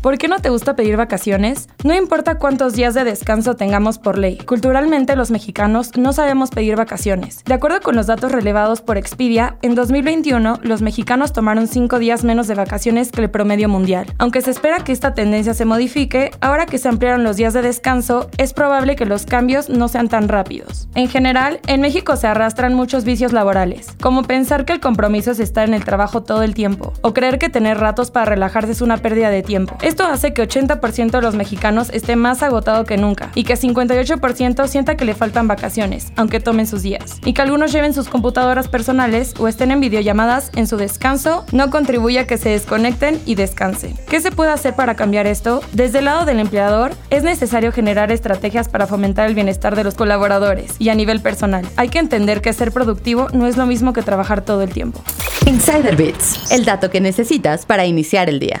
¿Por qué no te gusta pedir vacaciones? No importa cuántos días de descanso tengamos por ley. Culturalmente los mexicanos no sabemos pedir vacaciones. De acuerdo con los datos relevados por Expedia, en 2021 los mexicanos tomaron 5 días menos de vacaciones que el promedio mundial. Aunque se espera que esta tendencia se modifique, ahora que se ampliaron los días de descanso, es probable que los cambios no sean tan rápidos. En general, en México se arrastran muchos vicios laborales, como pensar que el compromiso es estar en el trabajo todo el tiempo, o creer que tener ratos para relajarse es una pérdida de tiempo. Esto hace que 80% de los mexicanos esté más agotado que nunca y que 58% sienta que le faltan vacaciones, aunque tomen sus días. Y que algunos lleven sus computadoras personales o estén en videollamadas en su descanso no contribuye a que se desconecten y descansen. ¿Qué se puede hacer para cambiar esto? Desde el lado del empleador, es necesario generar estrategias para fomentar el bienestar de los colaboradores y a nivel personal. Hay que entender que ser productivo no es lo mismo que trabajar todo el tiempo. Insider Bits, el dato que necesitas para iniciar el día.